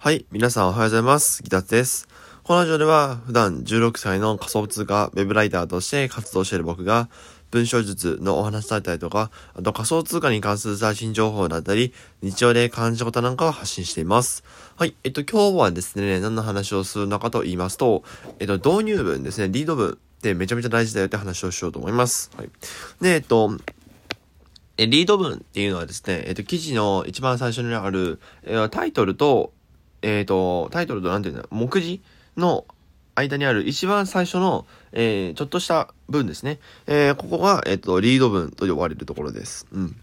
はい、皆さんおはようございます。ギタツです。このラジオでは普段16歳の仮想通貨ウェブライターとして活動している僕が文章術のお話だったりとか、あと仮想通貨に関する最新情報だったり、日常で感じたことなんかを発信しています。はい、えっと今日はですね、何の話をするのかと言いますと、えっと導入文ですね、リード文ってめちゃめちゃ大事だよって話をしようと思います。はい。で、えっと、え、リード文っていうのはですね、えっと、記事の一番最初にある、えータイトルと、えっ、と、タイトルとなんていうの、目次の間にある一番最初の、えーちょっとした文ですね。えーここが、えっ、と、リード文と呼ばれるところです。うん。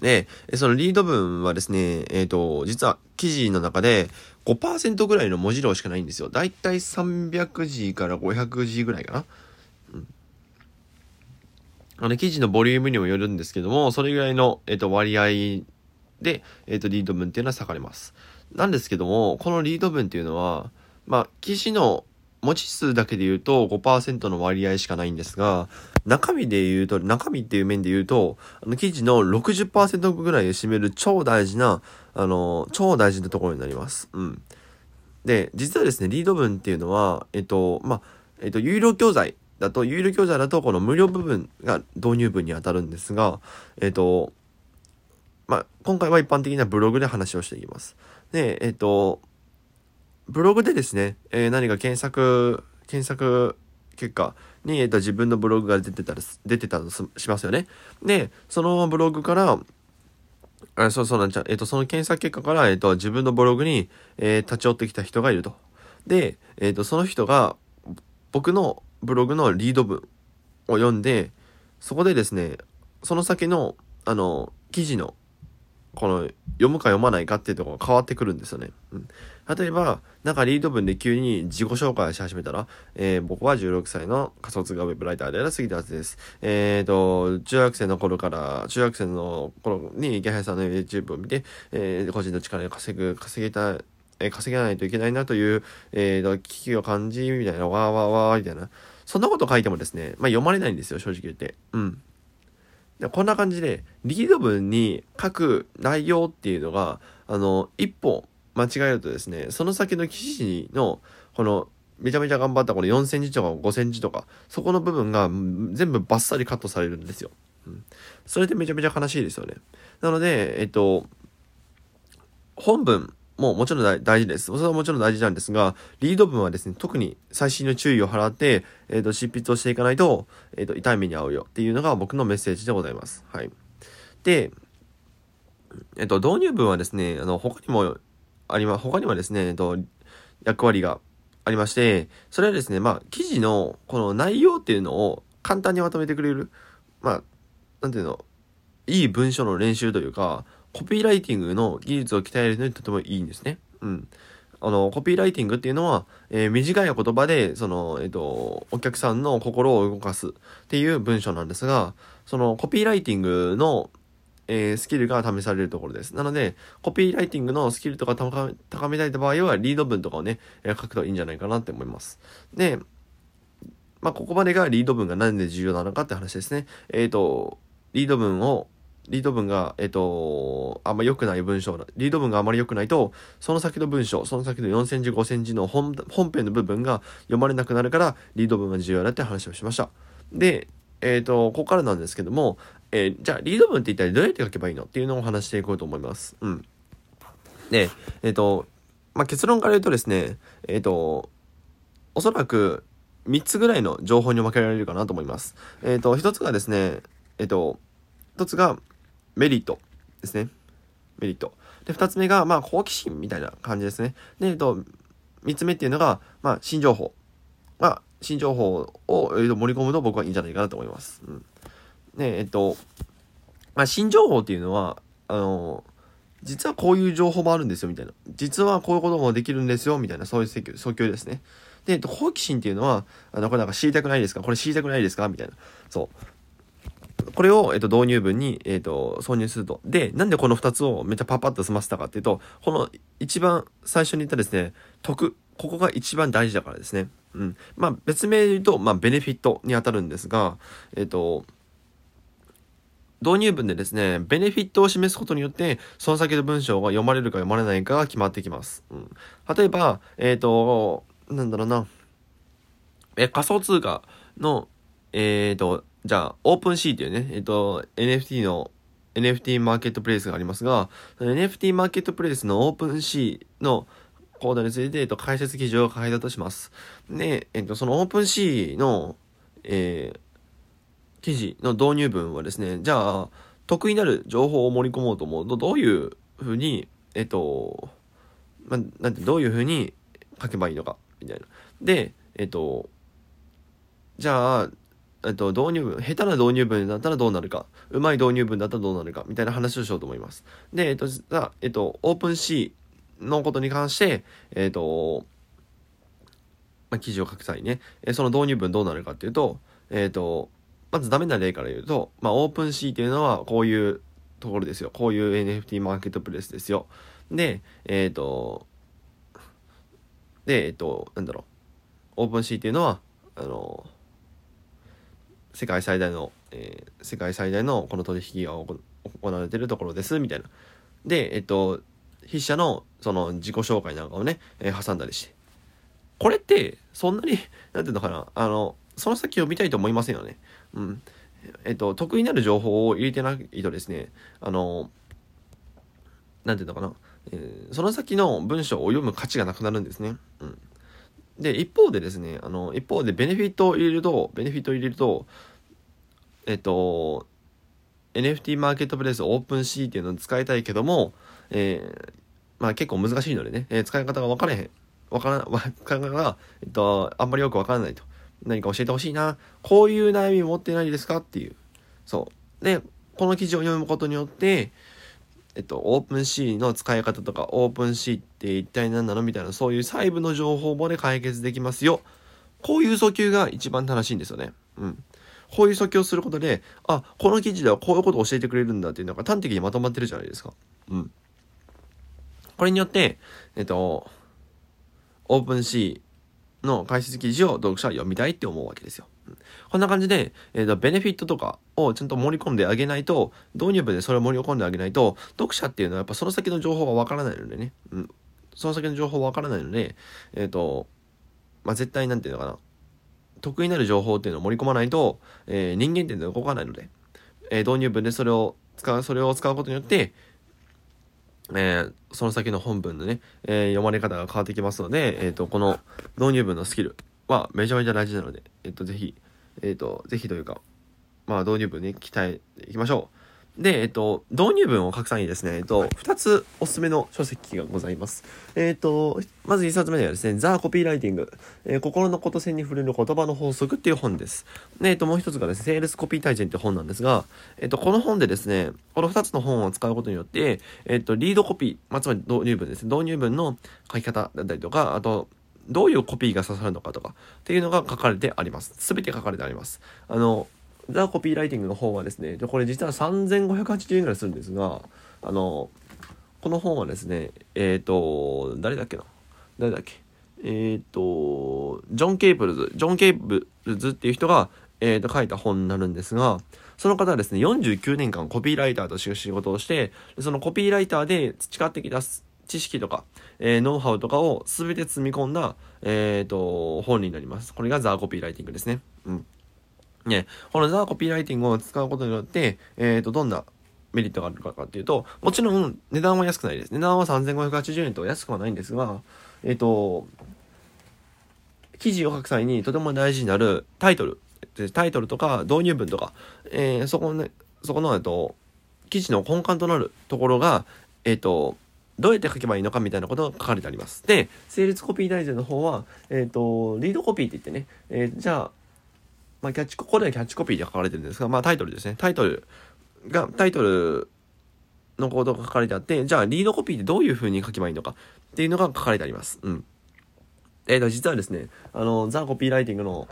で、そのリード文はですね、えっ、と、実は記事の中で5%ぐらいの文字量しかないんですよ。だいたい300字から500字ぐらいかな。あの、記事のボリュームにもよるんですけども、それぐらいの、えっ、と、割合で、えっ、と、リード文っていうのは割かれます。なんですけども、このリード文っていうのは、まあ、記事の文字数だけで言うと5%の割合しかないんですが、中身で言うと、中身っていう面で言うと、あの、記事の60%ぐらいを占める超大事な、あの、超大事なところになります。うん。で、実はですね、リード文っていうのは、えっと、まあ、えっと、有料教材だと、有料教材だと、この無料部分が導入文に当たるんですが、えっと、まあ、今回は一般的なブログで話をしていきます。で、えっと、ブログでですね、えー何か検索、検索結果に、えっと、自分のブログが出てたら、出てたとしますよね。で、そのブログから、あそうそうなんちゃう、えっと、その検索結果から、えっと、自分のブログに、えー立ち寄ってきた人がいると。で、えっと、その人が、僕のブログのリード文を読んで、そこでですね、その先の、あの、記事の、この、読むか読まないかっていうとこが変わってくるんですよね。うん。例えば、なんかリード文で急に自己紹介し始めたら、えー僕は16歳の仮想通貨ウェブライターである杉田敦です。えっ、と、中学生の頃から、中学生の頃に池原さんの YouTube を見て、えー個人の力で稼ぐ、稼げた、えー稼げないといけないなという、えーと、危機を感じ、みたいな、わーわーわー、みたいな。そんなこと書いてもですね、まあ読まれないんですよ、正直言って。うん。でこんな感じで、リード文に書く内容っていうのが、あの、一歩間違えるとですね、その先の記事の、この、めちゃめちゃ頑張ったこの4センチとか5センチとか、そこの部分が全部バッサリカットされるんですよ。うん。それでめちゃめちゃ悲しいですよね。なので、えっと、本文ももちろん大事です。それはもちろん大事なんですが、リード文はですね、特に最新の注意を払って、えっ、と、執筆をしていかないと、えっ、と、痛い目に遭うよっていうのが僕のメッセージでございます。はい。で、えっ、と、導入文はですね、あの、他にもあります、他にはですね、えっ、と、役割がありまして、それはですね、まあ、記事のこの内容っていうのを簡単にまとめてくれる、まあ、なんていうの、いい文章の練習というか、コピーライティングの技術を鍛えるのにとてもいいんですね。うん。あの、コピーライティングっていうのは、えー短い言葉で、その、えっ、と、お客さんの心を動かすっていう文章なんですが、そのコピーライティングの、えースキルが試されるところです。なので、コピーライティングのスキルとか高めたい場合は、リード文とかをね、え書くといいんじゃないかなって思います。で、まあ、ここまでがリード文が何で重要なのかって話ですね。えっ、と、リード文を、リード文が、えっ、と、あんま良くない文章、リード文があまり良くないと、その先の文章、その先の4センチ、5センチの本本編の部分が読まれなくなるから、リード文が重要だって話をしました。で、えっ、と、ここからなんですけども、えーじゃあ、リード文って一体どうやって書けばいいのっていうのを話していこうと思います。うん。で、えっ、と、まあ、結論から言うとですね、えっ、と、おそらく3つぐらいの情報に分けられるかなと思います。えっ、と、1つがですね、えっ、と、1つがメリットですね。メリット。で、2つ目が、まあ、好奇心みたいな感じですね。で、えっ、と、3つ目っていうのが、まあ、新情報。まあ、新情報を、えーと盛り込むと僕はいいんじゃないかなと思います。うん。で、えっ、と、まあ、新情報っていうのは、あの、実はこういう情報もあるんですよ、みたいな。実はこういうこともできるんですよ、みたいな、そういう訴求訴求ですね。で、えっと、好奇心っていうのは、あの、これなんか知りたくないですか？これ知りたくないですか？みたいな。そう。これを、えっと、導入文に、えっと、挿入すると。で、なんでこの二つをめっちゃパパッと済ませたかっていうと、この一番最初に言ったですね、得。ここが一番大事だからですね。うん。まあ、別名で言うと、まあ、ベネフィットに当たるんですが、えっと、導入文でですね、ベネフィットを示すことによって、その先の文章が読まれるか読まれないかが決まってきます。うん、例えば、えっ、ー、と、なんだろうな、え、仮想通貨の、えっ、ー、と、じゃあ、 OpenSea っていうね、えっ、と、NFT の NFT マーケットプレイスがありますが、NFT マーケットプレイスの OpenSea のコードについて、えっと、解説記事を書いたとします。で、えっと、そのオープンシーの、えー、記事の導入文はですね、じゃあ、得意なる情報を盛り込もうと思うと、どういうふうに、えっと、まなんて、どういうふうに書けばいいのか、みたいな。で、えっと、じゃあ、えっと、導入文、下手な導入文だったらどうなるか、うまい導入文だったらどうなるか、みたいな話をしようと思います。で、えっと、じゃあ、えっと、オープン C のことに関して、えっと、まあ、記事を書く際にね、その導入文どうなるかっていうと、えっと、まずダメな例から言うと、まあ、オープン C っていうのはこういうところですよ。こういう NFT マーケットプレスですよ。で、えっ、ー、と、で、えっ、ー、と、なんだろう。オープン C っていうのは、あの、世界最大の、えー、世界最大のこの取引が行われてるところです、みたいな。で、えっ、と、筆者のその自己紹介なんかをね、えー、挟んだりして。これって、そんなに、なんていうのかな、あの、その先を見たいと思いませんよね。うん。えっと、得意になる情報を入れてないとですね、あの、なんていうのかな、えー、その先の文章を読む価値がなくなるんですね。うん。で、一方でですね、あの、一方でベネフィットを入れると、ベネフィットを入れると、えっと、NFT マーケットプレイスオープン C っていうのを使いたいけども、えー、まあ結構難しいのでね、えー、使い方が分からへん。分からん、使い方が、えっと、あんまりよく分からないと。何か教えてほしいな。こういう悩み持ってないですかっていう。そう。で、この記事を読むことによって、えっと、オープン C の使い方とか、オープン C って一体何なのみたいな、そういう細部の情報まで解決できますよ。こういう訴求が一番正しいんですよね。うん。こういう訴求をすることで、あ、この記事ではこういうことを教えてくれるんだっていうのが端的にまとまってるじゃないですか。うん。これによって、えっと、オープン C の解説記事を読者は読みたいって思うわけですよ。こんな感じで、えーと、ベネフィットとかをちゃんと盛り込んであげないと、導入部でそれを盛り込んであげないと、読者っていうのはやっぱその先の情報がわからないのでね、うん、その先の情報わからないので、えっ、ー、と、まあ、絶対なんていうのかな、得意になる情報っていうのを盛り込まないと、えー、人間っていうのは動かないので、えー、導入文でそれを使う、それを使うことによって、えー、その先の本文のね、えー、読まれ方が変わってきますので、えっ、ー、と、この導入文のスキル。はめちゃめちゃ大事なので、えっ、と、ぜひ、えっ、と、ぜひというか、まあ、導入文ね、鍛えていきましょう。で、えっと、導入文を書く際にですね、えっと、二つおすすめの書籍がございます。えっと、まず一冊目はですね、ザ・コピーライティング、えー、心のこと線に触れる言葉の法則っていう本です。で、えっと、もう一つがですね、セールスコピー大全っていう本なんですが、えっと、この本でですね、この二つの本を使うことによって、えっと、リードコピー、まあ、つまり導入文ですね、導入文の書き方だったりとか、あと、どういうコピーが刺さるのかとかっていうのが書かれてあります。すべて書かれてあります。あの、ザ・コピーライティングの方はですね、これ実は3580円ぐらいするんですが、あの、この本はですね、えっ、ー、と、誰だっけな？誰だっけ？えっ、ー、と、ジョン・ケープルズ、ジョン・ケープルズっていう人が、えー、と書いた本になるんですが、その方はですね、49年間コピーライターとして仕事をして、そのコピーライターで培ってきた知識とか、えー、ノウハウとかを全て積み込んだ、え、ー、と、本になります。これがザー・コピーライティングですね。うん。ね、このザー・コピーライティングを使うことによって、えっ、ー、と、どんなメリットがあるかっていうと、もちろん値段は安くないです。値段は3580円と安くはないんですが、えっ、ー、と、記事を書く際にとても大事になるタイトル、タイトルとか導入文とか、えー、そこの、ね、そこの、えっと、記事の根幹となるところが、えっ、と、どうやって書けばいいのかみたいなことが書かれてあります。で、成立コピー大全の方は、えっ、ー、と、リードコピーって言ってね、えー、じゃあ、まあ、キャッチ、ここではキャッチコピーで書かれてるんですが、まあ、タイトルですね。タイトルが、タイトルのコードが書かれてあって、じゃあ、リードコピーでどういう風に書けばいいのかっていうのが書かれてあります。うん。えっ、ー、と、実はですね、あの、ザ・コピーライティングの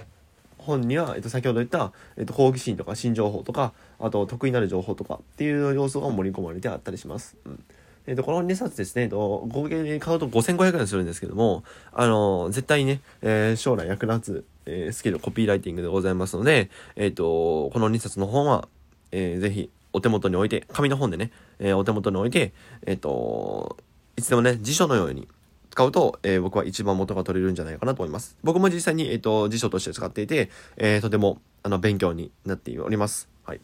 本には、えっ、と、先ほど言った、えっ、と、好奇心とか新情報とか、あと、得意になる情報とかっていう要素が盛り込まれてあったりします。うん。えっ、と、この2冊ですね、えっと、合計で買うと5500円するんですけども、あの、絶対にね、え将来役立つえ、スキルコピーライティングでございますので、えっ、と、この2冊の本は、えー、ぜひお手元に置いて、紙の本でね、え、お手元に置いて、えっ、と、いつでもね、辞書のように使うと、えー、僕は一番元が取れるんじゃないかなと思います。僕も実際に、えっ、と、辞書として使っていて、えー、とても、あの、勉強になっております。はい。っ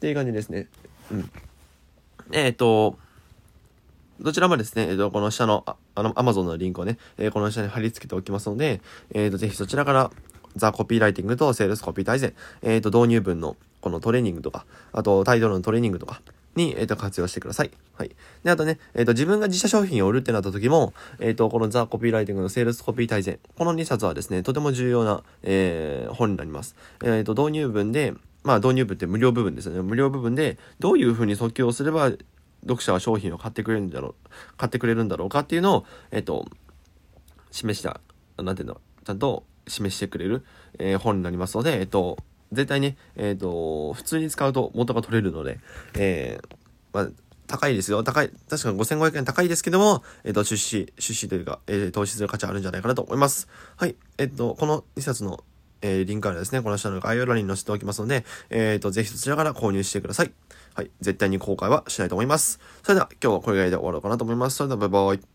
ていう感じですね。うん。えっ、と、どちらもですね、えっ、と、この下の、あの、Amazon のリンクをね、えこの下に貼り付けておきますので、えっ、と、ぜひそちらから、ザ・コピーライティングとセールスコピー大全、えっ、と、導入文のこのトレーニングとか、あとタイトルのトレーニングとかに、えっ、ー、と、活用してください。はい。で、あとね、えっ、ー、と、自分が自社商品を売るってなった時も、えっ、ー、と、このザ・コピーライティングのセールスコピー大全、この2冊はですね、とても重要な、えー、本になります。えっ、と、導入文で、まあ、導入文って無料部分ですよね。無料部分で、どういうふうに訴求をすれば、読者は商品を買ってくれるんだろう、買ってくれるんだろうかっていうのを、えっ、と、示した、なんていうの、ちゃんと示してくれる、えー、本になりますので、えっ、と、絶対ね、えっ、ー、と、普通に使うと元が取れるので、えー、まあ、高いですよ。高い。確かに5500円高いですけども、えっ、ー、と、出資、出資というか、えー、投資する価値あるんじゃないかなと思います。はい。えっ、と、この2冊の、えー、リンクあるですね、この下の概要欄に載せておきますので、えっ、と、ぜひそちらから購入してください。はい。絶対に後悔はしないと思います。それでは、今日はこれぐらいで終わろうかなと思います。それでは、バイバイ。